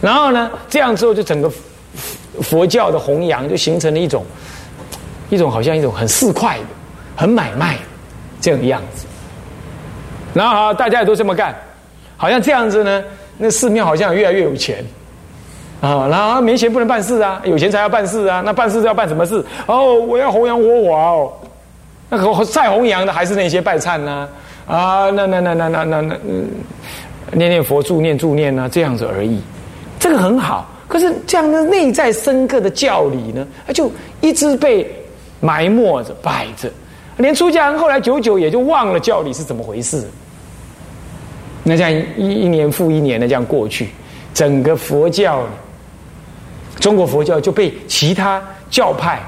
然后呢，这样之后就整个佛教的弘扬就形成了一种一种好像一种很市侩的、很买卖这样的样子。然后，大家也都这么干，好像这样子呢，那寺庙好像越来越有钱啊。然后没钱不能办事啊，有钱才要办事啊。那办事要办什么事？哦，我要弘扬佛法哦。那个再弘扬的还是那些拜忏呐啊，那那那那那那那念念佛助念助念啊，这样子而已。这个很好，可是这样的内在深刻的教理呢，它就一直被埋没着、摆着，连出家人后来久久也就忘了教理是怎么回事。那这样一一年复一年的这样过去，整个佛教，中国佛教就被其他教派，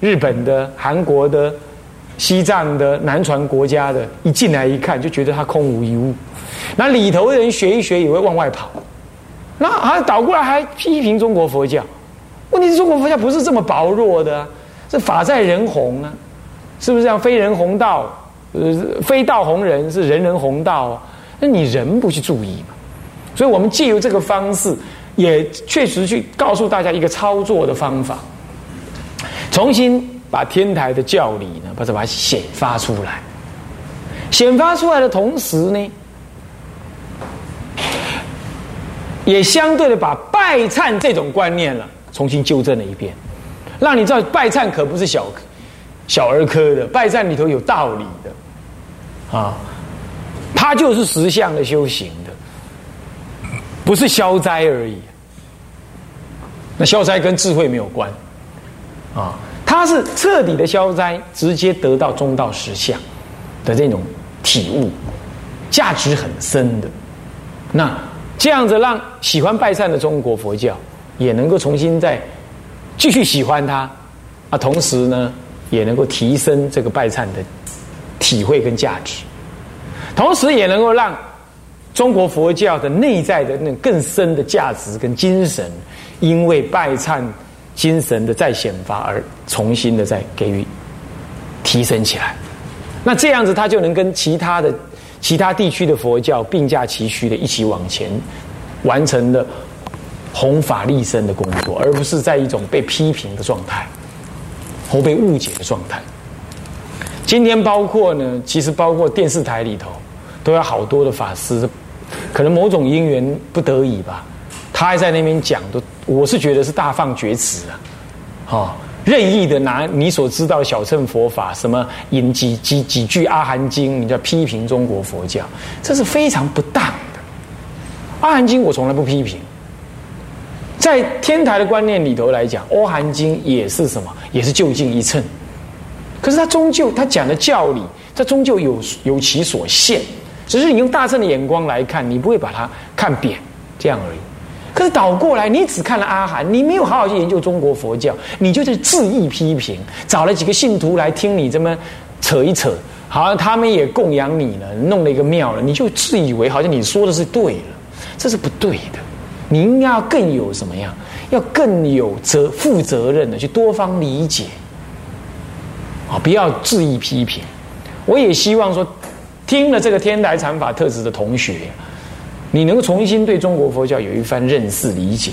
日本的、韩国的、西藏的、南传国家的，一进来一看就觉得它空无一物，那里头的人学一学也会往外跑。那还倒过来还批评中国佛教，问题是中国佛教不是这么薄弱的，是法在人弘啊，是不是这样？非人弘道，呃，非道弘人，是人人弘道啊。那你人不去注意嘛？所以我们借由这个方式，也确实去告诉大家一个操作的方法，重新把天台的教理呢，把它把它显发出来。显发出来的同时呢？也相对的把拜忏这种观念了重新纠正了一遍，让你知道拜忏可不是小小儿科的，拜忏里头有道理的，啊，它就是实相的修行的，不是消灾而已。那消灾跟智慧没有关，啊，它是彻底的消灾，直接得到中道实相的这种体悟，价值很深的，那。这样子让喜欢拜忏的中国佛教也能够重新再继续喜欢它啊，同时呢也能够提升这个拜忏的体会跟价值，同时也能够让中国佛教的内在的那更深的价值跟精神，因为拜忏精神的再显发而重新的再给予提升起来。那这样子，它就能跟其他的。其他地区的佛教并驾齐驱的一起往前，完成了弘法利生的工作，而不是在一种被批评的状态或被误解的状态。今天包括呢，其实包括电视台里头，都有好多的法师，可能某种因缘不得已吧，他还在那边讲，都我是觉得是大放厥词啊，哈。任意的拿你所知道的小乘佛法，什么引几几几句阿含经，你叫批评中国佛教，这是非常不当的。阿含经我从来不批评，在天台的观念里头来讲，阿含经也是什么，也是就近一乘。可是他终究，他讲的教理，他终究有有其所限，只是你用大乘的眼光来看，你不会把它看扁，这样而已。可是倒过来，你只看了阿含，你没有好好去研究中国佛教，你就在恣意批评，找了几个信徒来听你这么扯一扯，好像他们也供养你了，弄了一个庙了，你就自以为好像你说的是对了，这是不对的。你应该要更有什么样？要更有责负责任的去多方理解，啊，不要恣意批评。我也希望说，听了这个天台禅法特质的同学。你能重新对中国佛教有一番认识理解，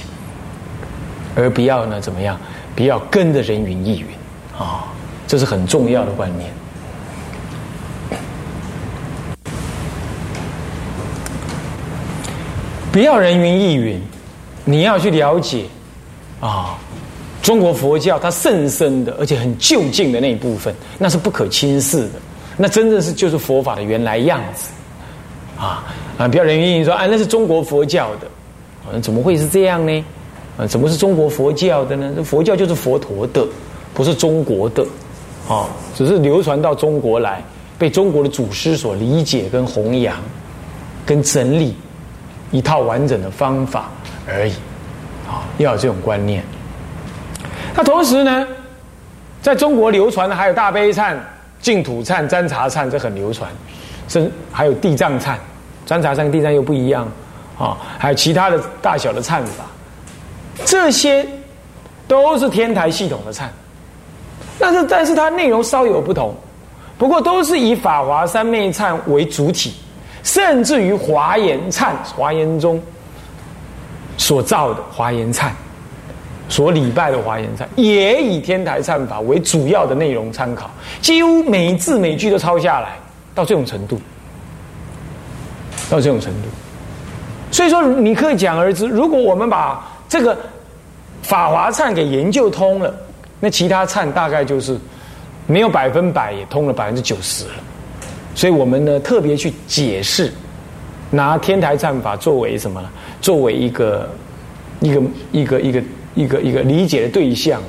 而不要呢怎么样？不要跟着人云亦云啊，这是很重要的观念。不要人云亦云，你要去了解啊，中国佛教它甚深的，而且很就近的那一部分，那是不可轻视的，那真正是就是佛法的原来样子啊。啊，不要人云亦云说，啊，那是中国佛教的，啊，怎么会是这样呢？啊，怎么是中国佛教的呢？这佛教就是佛陀的，不是中国的，啊，只是流传到中国来，被中国的祖师所理解跟弘扬，跟整理一套完整的方法而已，啊，要有这种观念。那同时呢，在中国流传的还有大悲忏、净土忏、占茶忏，这很流传，甚还有地藏忏。三茶三地藏又不一样，啊，还有其他的大小的忏法，这些都是天台系统的忏，但是但是它内容稍有不同，不过都是以法华三昧忏为主体，甚至于华严忏、华严中所造的华严忏，所礼拜的华严忏，也以天台忏法为主要的内容参考，几乎每字每句都抄下来，到这种程度，到这种程度。所以说，你可以讲而知，如果我们把这个法华忏给研究通了，那其他忏大概就是没有百分百，也通了百分之九十了。所以我们呢，特别去解释，拿天台忏法作为什么呢？作为一个一个一个一个一个一个理解的对象，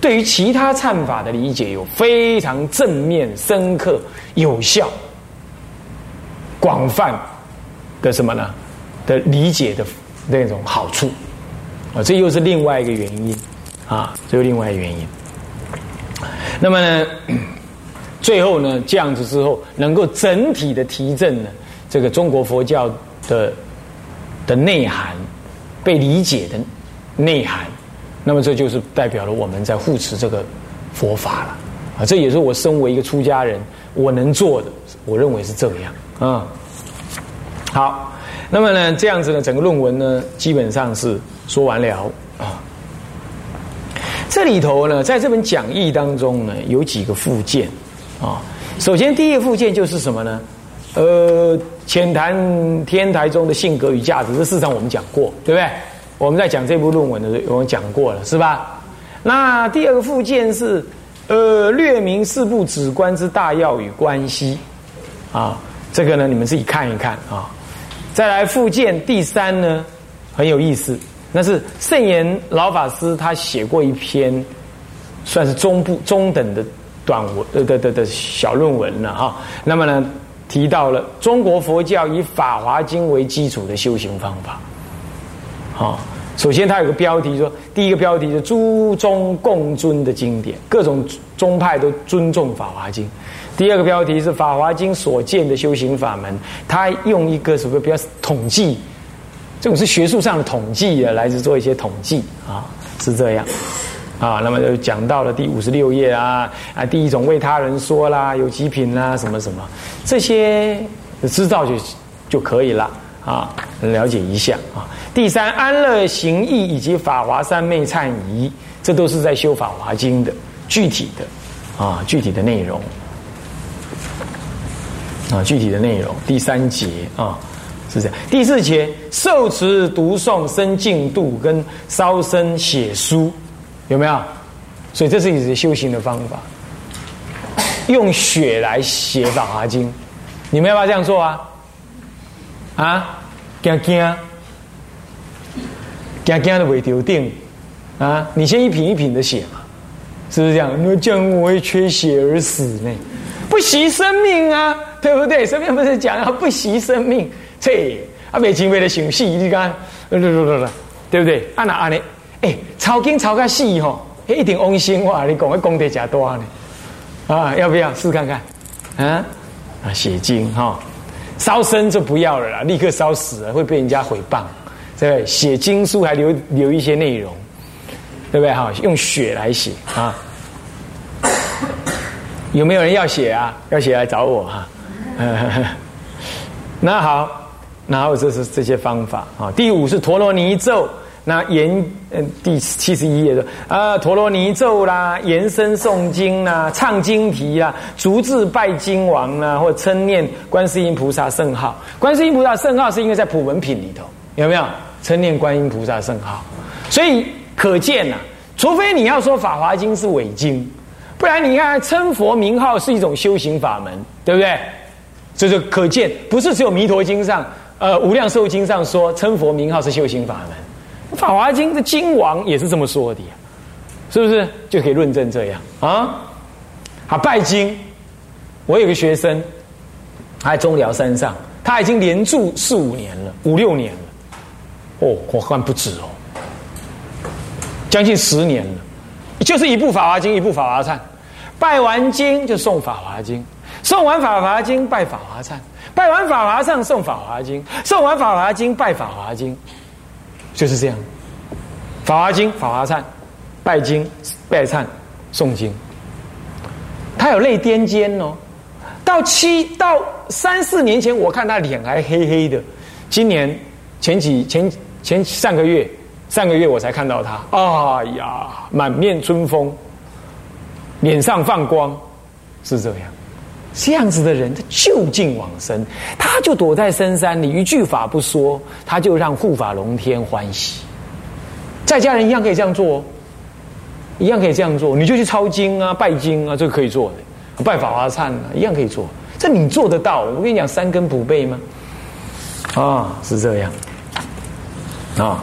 对于其他忏法的理解有非常正面、深刻、有效、广泛的什么呢？的理解的那种好处啊，这又是另外一个原因啊，这又另外一个原因。那么呢，最后呢，这样子之后，能够整体的提振呢，这个中国佛教的的内涵被理解的内涵，那么这就是代表了我们在护持这个佛法了啊。这也是我身为一个出家人我能做的，我认为是这样啊。好。那么呢，这样子呢，整个论文呢，基本上是说完了啊。这里头呢，在这本讲义当中呢，有几个附件啊。首先，第一个附件就是什么呢？呃，浅谈天台中的性格与价值，这事实上我们讲过，对不对？我们在讲这部论文的时候，我们讲过了，是吧？那第二个附件是呃，略明四部止观之大要与关系啊。这个呢，你们自己看一看啊。再来复建第三呢，很有意思，那是圣严老法师他写过一篇，算是中部中等的短文呃的的的小论文了哈。那么呢，提到了中国佛教以《法华经》为基础的修行方法。好，首先它有个标题说，第一个标题是诸宗共尊的经典，各种宗派都尊重《法华经》。第二个标题是《法华经》所见的修行法门，他用一个什么比较统计，这种是学术上的统计啊，来自做一些统计啊，是这样啊。那么就讲到了第五十六页啊啊，第一种为他人说啦，有极品啦，什么什么，这些知道就就可以了啊，了解一下啊。第三，安乐行义以及法华三昧忏仪，这都是在修《法华经》的具体的啊，具体的内容。啊，具体的内容第三节啊是这样，第四节受持读诵生净度跟烧身写书有没有？所以这是一些修行的方法，用血来写《法华经》，你们要不要这样做啊？啊，惊惊，惊惊的未丢定啊！你先一品一品的写嘛，是不是这样？那这样我会缺血而死呢？不惜生命啊！对不对？上面不是讲要不惜生命？切，啊，没经为了想死，你看，对对对对，对不对？啊那啊你，哎，抄经抄个死吼，一定翁心话，你讲的功德加多呢？啊，要不要试看看？啊啊，写经哈，烧身就不要了啦，立刻烧死了会被人家毁谤，对不对？写经书还留留一些内容，对不对？哈，用血来写啊，有没有人要写啊？要写来找我哈。那好，然后这是这些方法啊。第五是陀罗尼咒，那延嗯第七十一页的啊陀罗尼咒啦，延伸诵经啦，唱经题啦，逐字拜经王啦，或称念观世音菩萨圣号。观世音菩萨圣号是因为在普文品里头有没有称念观音菩萨圣号？所以可见呐，除非你要说法华经是伪经，不然你看称佛名号是一种修行法门，对不对？这就可见，不是只有《弥陀经》上，呃，《无量寿经》上说称佛名号是修行法门，《法华经》的经王也是这么说的，是不是？就可以论证这样啊？好，拜经，我有个学生，他在中寮山上，他已经连住四五年了，五六年了，哦，我看不止哦，将近十年了，就是一部《法华经》，一部《法华忏》，拜完经就送《法华经》。送完《法华经》拜法华忏，拜完《法华忏》送《法华经》，送完《法华经》拜《法华经》，就是这样。《法华经》《法华忏》，拜经、拜忏、诵经。他有泪颠尖哦。到七到三四年前，我看他脸还黑黑的。今年前几前前上个月上个月我才看到他，哎呀，满面春风，脸上放光，是这样。这样子的人，他就近往生，他就躲在深山里，一句法不说，他就让护法龙天欢喜。在家人一样可以这样做，一样可以这样做，你就去抄经啊、拜经啊，这个可以做的，拜法华忏啊，一样可以做。这你做得到？我跟你讲，三根不背吗？啊，是这样。啊，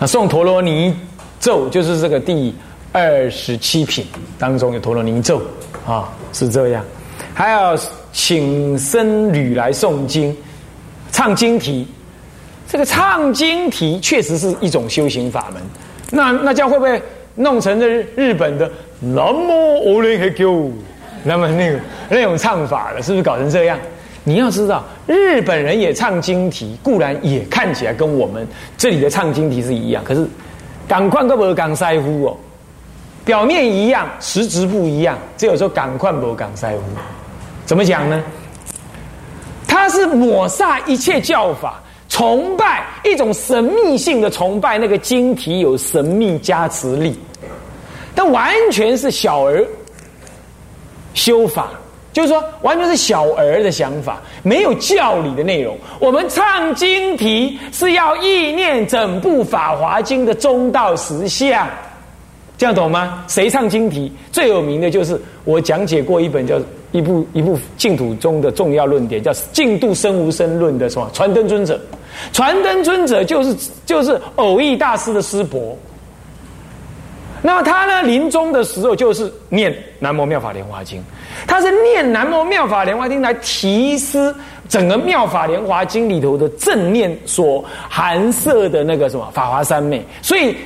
那诵陀罗尼咒就是这个第二十七品当中有陀罗尼咒啊，是这样。还要请僧侣来诵经、唱经题。这个唱经题确实是一种修行法门。那那这样会不会弄成这日本的南无阿弥陀佛？那么那个那种唱法了，是不是搞成这样？你要知道，日本人也唱经题，固然也看起来跟我们这里的唱经题是一样，可是赶快个不港塞夫哦，表面一样，实质不一样。只有说赶快不赶塞夫。怎么讲呢？他是抹煞一切教法，崇拜一种神秘性的崇拜，那个经题有神秘加持力，但完全是小儿修法，就是说完全是小儿的想法，没有教理的内容。我们唱经题是要意念整部《法华经》的中道实相。这样懂吗？谁唱经题最有名的就是我讲解过一本叫一部一部净土中的重要论点，叫《净度生无生论》的什么传灯尊者。传灯尊者就是就是偶益大师的师伯。那么他呢，临终的时候就是念南无妙法莲华经，他是念南无妙法莲华经来提示。整个《妙法莲华经》里头的正念所含摄的那个什么法华三昧，所以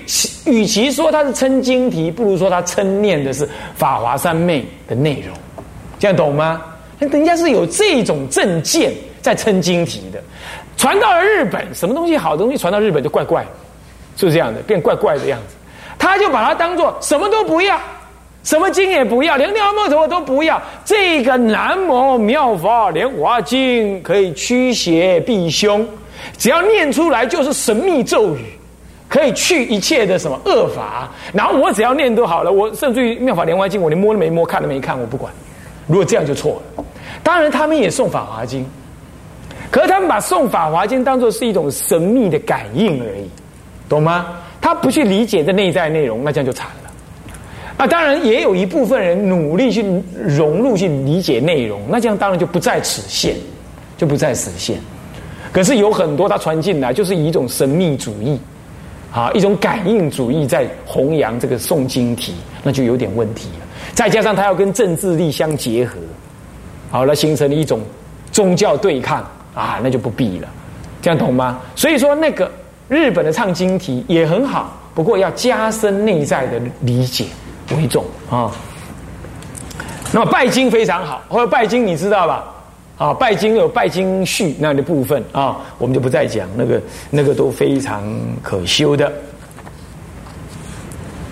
与其说他是称经题，不如说他称念的是法华三昧的内容，这样懂吗？人家是有这种证件在称经题的，传到了日本，什么东西好东西传到日本就怪怪，是不是这样的？变怪怪的样子，他就把它当做什么都不要。什么经也不要，连尿木头都不要。这个南无妙法莲华经可以驱邪避凶，只要念出来就是神秘咒语，可以去一切的什么恶法。然后我只要念都好了，我甚至于妙法莲华经，我连摸都没摸，看都没看，我不管。如果这样就错了。当然他们也送法华经，可是他们把送法华经当做是一种神秘的感应而已，懂吗？他不去理解这内在内容，那这样就惨了。啊，当然也有一部分人努力去融入、去理解内容，那这样当然就不在此限，就不在此限。可是有很多他传进来，就是以一种神秘主义，啊，一种感应主义在弘扬这个诵经题，那就有点问题了。再加上他要跟政治力相结合，好了，形成了一种宗教对抗啊，那就不必了。这样懂吗？所以说，那个日本的唱经题也很好，不过要加深内在的理解。为重啊，那么拜经非常好，或者拜经你知道吧？啊，拜经有拜经序那样的部分啊，我们就不再讲那个那个都非常可修的。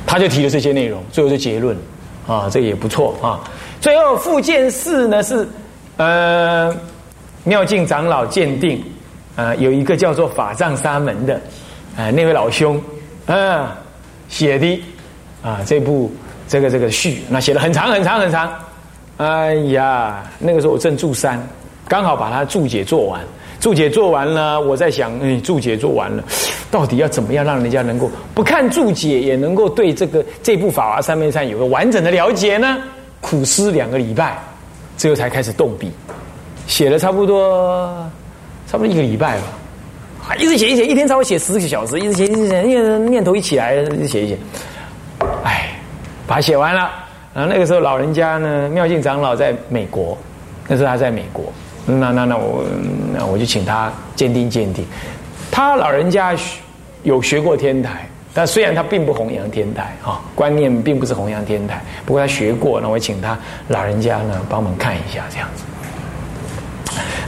他就提了这些内容，最后的结论啊，这也不错啊。最后复建寺呢是呃妙境长老鉴定啊，有一个叫做法藏沙门的啊那位老兄啊写的啊这部。这个这个序，那写的很长很长很长，哎呀，那个时候我正住山，刚好把它注解做完，注解做完了，我在想，嗯，注解做完了，到底要怎么样让人家能够不看注解也能够对这个这部法华三昧禅有个完整的了解呢？苦思两个礼拜，最后才开始动笔，写了差不多差不多一个礼拜吧，啊，一直写一写，一天超过写十个小时，一直写一直写，念念头一起来，一直写一写，哎。把它写完了，然后那个时候老人家呢，妙静长老在美国，那时候他在美国，那那那我那我就请他鉴定鉴定。他老人家有学过天台，但虽然他并不弘扬天台啊，观念并不是弘扬天台，不过他学过，那我请他老人家呢帮忙看一下这样子。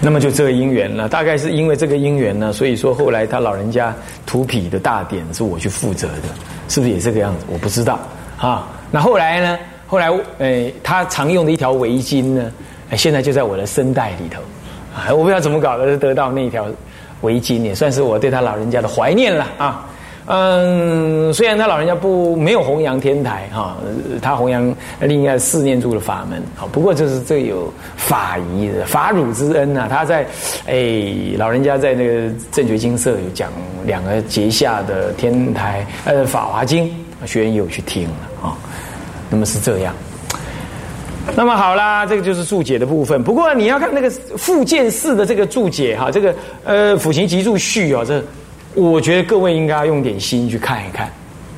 那么就这个因缘了，大概是因为这个因缘呢，所以说后来他老人家涂皮的大典是我去负责的，是不是也这个样子？我不知道啊。那后来呢？后来，诶，他常用的一条围巾呢，现在就在我的声带里头，啊，我不知道怎么搞的，得到那条围巾，也算是我对他老人家的怀念了啊。嗯，虽然他老人家不没有弘扬天台哈，他弘扬另外四念住的法门好，不过这是这有法仪的法乳之恩呐。他在哎老人家在那个正觉经社有讲两个节下的天台呃法华经，学员有去听了啊。那么是这样。那么好啦，这个就是注解的部分。不过你要看那个附件四的这个注解哈，这个呃辅行集注序哦，这。我觉得各位应该要用点心去看一看，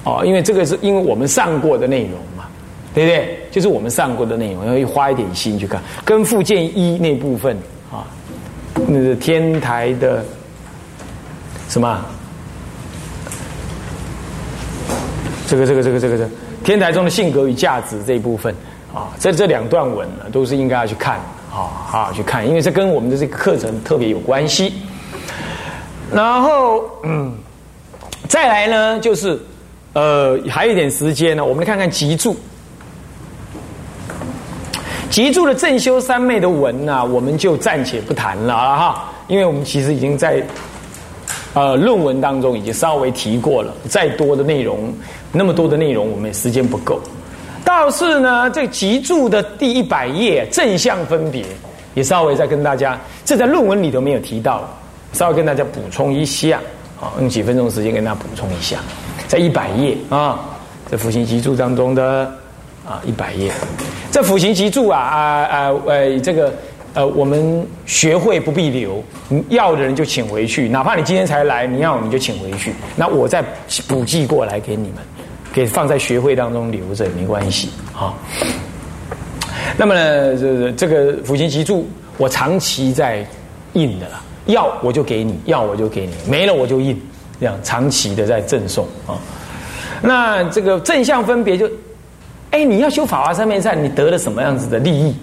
哦，因为这个是因为我们上过的内容嘛，对不对？就是我们上过的内容，要花一点心去看。跟附件一那部分啊，那个天台的什么？这个这个这个这个这天台中的性格与价值这一部分啊，在这两段文呢，都是应该要去看啊，好好去看，因为这跟我们的这个课程特别有关系。然后，嗯，再来呢，就是，呃，还有一点时间呢，我们来看看集注。集注的正修三昧的文呢，我们就暂且不谈了哈，因为我们其实已经在，呃，论文当中已经稍微提过了，再多的内容，那么多的内容，我们时间不够。倒是呢，这集注的第一百页正向分别，也稍微再跟大家，这在论文里头没有提到。稍微跟大家补充一下，啊，用几分钟时间跟大家补充一下，在一百页啊，在辅行集注当中的啊一百页，这辅行集注啊啊啊呃这个呃我们学会不必留，要的人就请回去，哪怕你今天才来，你要你就请回去，那我再补寄过来给你们，给放在学会当中留着也没关系啊。那么呢，这这个辅行集注我长期在印的了。要我就给你，要我就给你，没了我就印，这样长期的在赠送啊。那这个正向分别就，哎，你要修法华三昧善，你得了什么样子的利益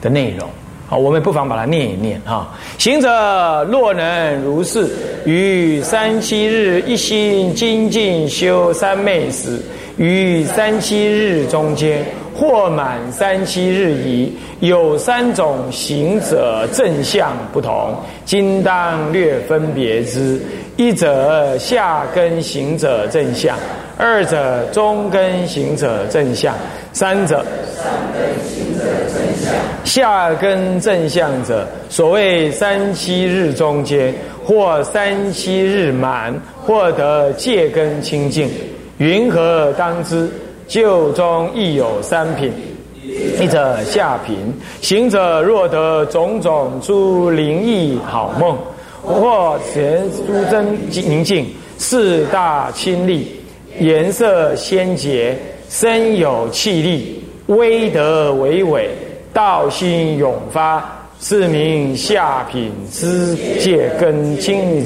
的内容？我们不妨把它念一念啊。行者若能如是，于三七日一心精进修三昧时，于三七日中间。或满三七日矣，有三种行者正相不同，今当略分别之。一者下根行者正相，二者中根行者正相，三者下根正相者，所谓三七日中间，或三七日满，或得戒根清净，云何当知？旧中亦有三品，一者下品，行者若得种种诸灵异好梦，或贤诸真宁静，四大清丽，颜色鲜洁，身有气力，威德伟伟，道心永发，是名下品之戒根清。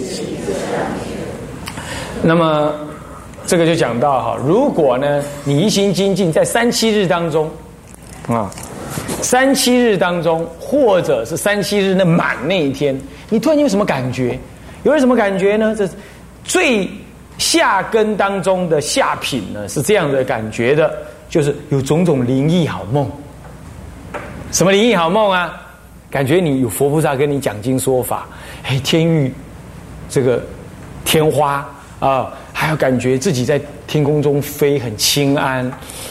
那么。这个就讲到哈，如果呢，你一心精进在三七日当中，啊，三七日当中，或者是三七日那满那一天，你突然有什么感觉？有什么感觉呢？这最下根当中的下品呢，是这样的感觉的，就是有种种灵异好梦。什么灵异好梦啊？感觉你有佛菩萨跟你讲经说法，嘿，天域这个天花啊。还要感觉自己在天空中飞很轻安，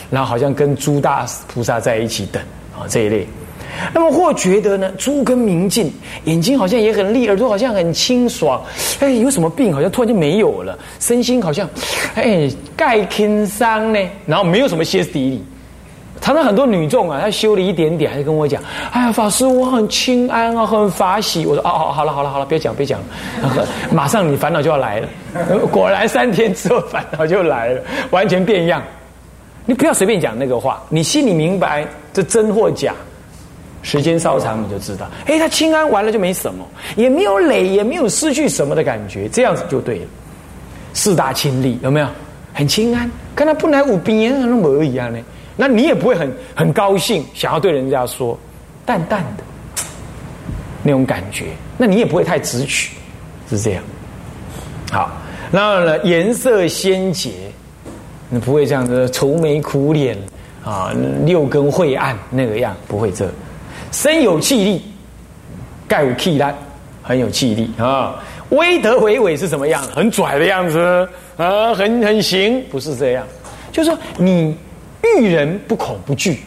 然后好像跟诸大菩萨在一起等啊这一类。那么或觉得呢，诸根明净，眼睛好像也很利，耳朵好像很清爽，哎，有什么病好像突然就没有了，身心好像哎盖天伤呢，然后没有什么歇斯底里。常常很多女众啊，她修了一点点，还跟我讲：“哎呀，法师，我很清安啊，很法喜。”我说：“哦哦，好了好了好了，别讲别讲，马上你烦恼就要来了。”果然三天之后烦恼就来了，完全变样。你不要随便讲那个话，你心里明白这真或假，时间稍长你就知道。哎，他清安完了就没什么，也没有累，也没有失去什么的感觉，这样子就对了。四大清利有没有？很清安，跟他不来五边那么一样呢。那你也不会很很高兴，想要对人家说淡淡的那种感觉，那你也不会太直取，是这样。好，然后呢，颜色鲜洁，你不会这样子愁眉苦脸啊，六根晦暗那个样，不会这。身有气力，盖有气丹，很有气力啊。威德伟伟是什么样？很拽的样子啊，很很行，不是这样。就是说，你遇人不恐不惧，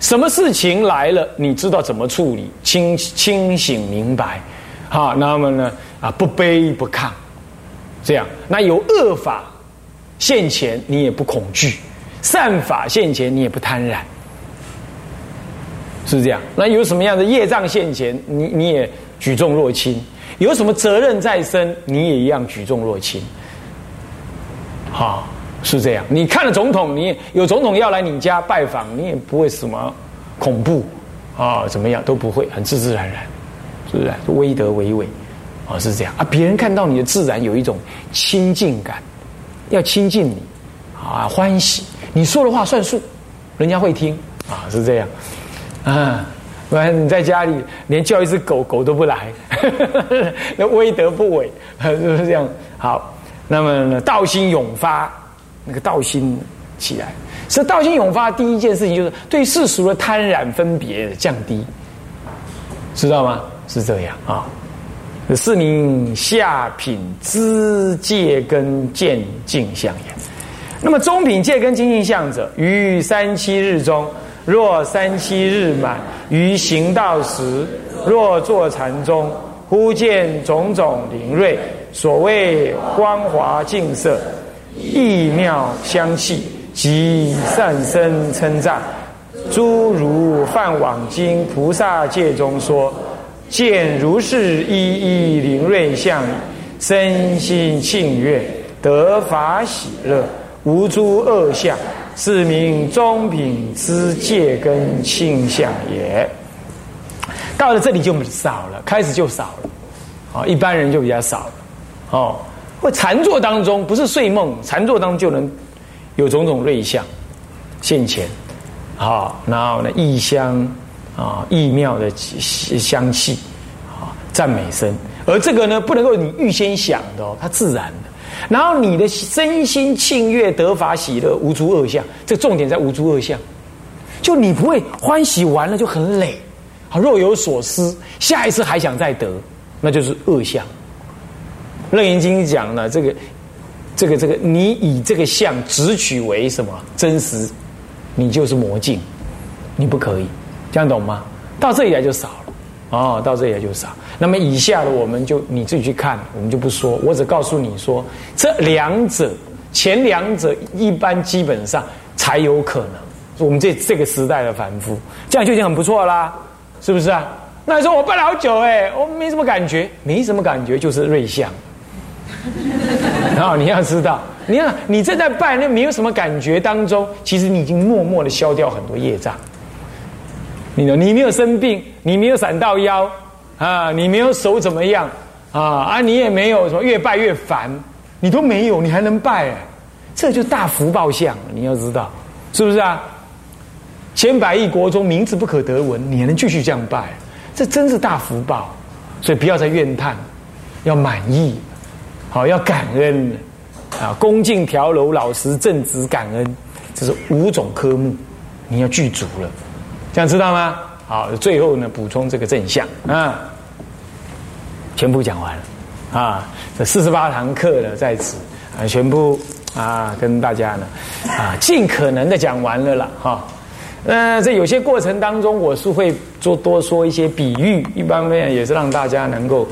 什么事情来了，你知道怎么处理，清清醒明白，哈，那么呢，啊，不卑不亢，这样，那有恶法现前，你也不恐惧；善法现前，你也不贪婪，是这样。那有什么样的业障现前，你你也举重若轻。有什么责任在身，你也一样举重若轻。好，是这样。你看了总统，你有总统要来你家拜访，你也不会什么恐怖啊，怎么样都不会，很自自然然，是不是？威德为伟啊，是这样啊。别人看到你的自然有一种亲近感，要亲近你啊，欢喜。你说的话算数，人家会听啊，是这样啊。不然你在家里连叫一只狗狗都不来，那威德不伟，是不是这样？好，那么，道心永发，那个道心起来，所以道心永发第一件事情就是对世俗的贪染分别降低，知道吗？是这样啊。是名下品知戒根渐进相也。那么中品戒根精进相者，于三七日中。若三七日满于行道时，若坐禅中，忽见种种灵瑞，所谓光华净色，异妙香气，及善声称赞，诸如《梵网经》菩萨戒中说，见如是一一灵瑞相，身心庆悦，得法喜乐，无诸恶相。是名中品之戒根倾向也。到了这里就少了，开始就少了，啊，一般人就比较少了，哦，或禅坐当中不是睡梦，禅坐当中就能有种种瑞相现前，好，然后呢异香啊异妙的香气啊赞美声，而这个呢不能够你预先想的哦，它自然的。然后你的身心庆悦得法喜乐无诸恶相，这重点在无诸恶相，就你不会欢喜完了就很累，好若有所思，下一次还想再得，那就是恶相。楞严经讲了这个，这个这个，你以这个相直取为什么真实，你就是魔镜，你不可以，这样懂吗？到这里来就少了。哦，到这里就少。那么以下的我们就你自己去看，我们就不说。我只告诉你说，这两者前两者一般基本上才有可能。我们这这个时代的凡夫，这样就已经很不错啦，是不是啊？那你说我拜了好久哎，我没什么感觉，没什么感觉就是瑞相。然后你要知道，你看你正在拜那没有什么感觉当中，其实你已经默默的消掉很多业障。你你没有生病，你没有闪到腰啊，你没有手怎么样啊啊，你也没有什么越拜越烦，你都没有，你还能拜，这就大福报相，你要知道是不是啊？千百亿国中名字不可得闻，你还能继续这样拜，这真是大福报，所以不要再怨叹，要满意，好要感恩啊，恭敬调柔，老实正直，感恩，这是五种科目，你要具足了。这样知道吗？好，最后呢，补充这个正向啊，全部讲完了啊，这四十八堂课呢在此啊，全部啊跟大家呢啊尽可能的讲完了了哈。那在有些过程当中，我是会做多说一些比喻，一方面也是让大家能够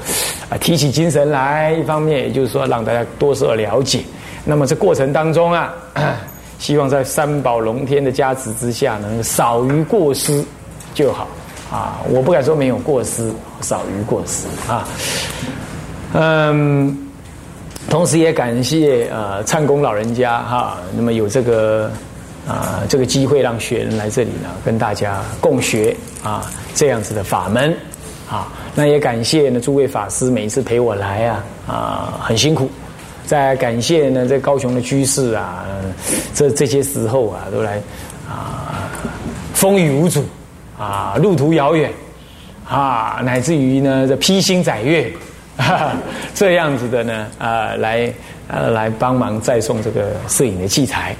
啊提起精神来，一方面也就是说让大家多少了解。那么这过程当中啊。希望在三宝龙天的加持之下，能少于过失就好啊！我不敢说没有过失，少于过失啊。嗯，同时也感谢呃灿公老人家哈，那么有这个啊这个机会让学人来这里呢，跟大家共学啊这样子的法门啊。那也感谢呢诸位法师每一次陪我来啊啊很辛苦。再感谢呢，在高雄的居士啊，这这些时候啊，都来啊，风雨无阻啊，路途遥远啊，乃至于呢，这披星载月 这样子的呢，啊，来呃来帮忙再送这个摄影的器材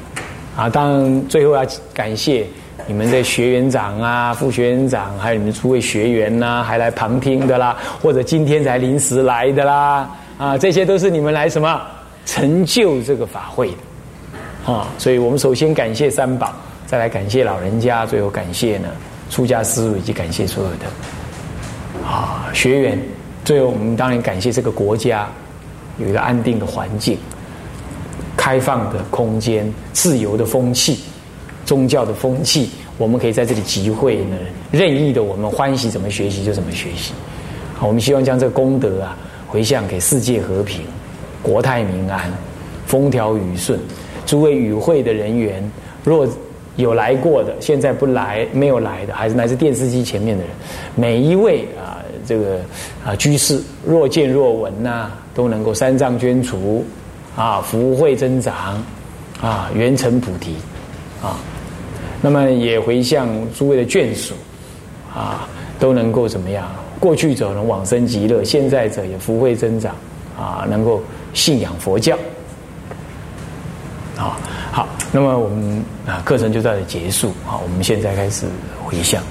啊。当然，最后要感谢你们的学员长啊、副学员长，还有你们诸位学员呐，还来旁听的啦，或者今天才临时来的啦。啊，这些都是你们来什么成就这个法会的啊。所以我们首先感谢三宝，再来感谢老人家，最后感谢呢出家师傅以及感谢所有的啊学员。最后我们当然感谢这个国家有一个安定的环境。开放的空间、自由的风气、宗教的风气，我们可以在这里集会呢。任意的，我们欢喜怎么学习就怎么学习。我们希望将这个功德啊回向给世界和平、国泰民安、风调雨顺。诸位与会的人员，若有来过的，现在不来没有来的，还是来自电视机前面的人，每一位啊，这个啊居士若见若闻呐，都能够三藏捐除。啊，福慧增长，啊，圆成菩提，啊，那么也回向诸位的眷属，啊，都能够怎么样？过去者能往生极乐，现在者也福慧增长，啊，能够信仰佛教，啊，好，那么我们啊课程就到这结束，啊，我们现在开始回向。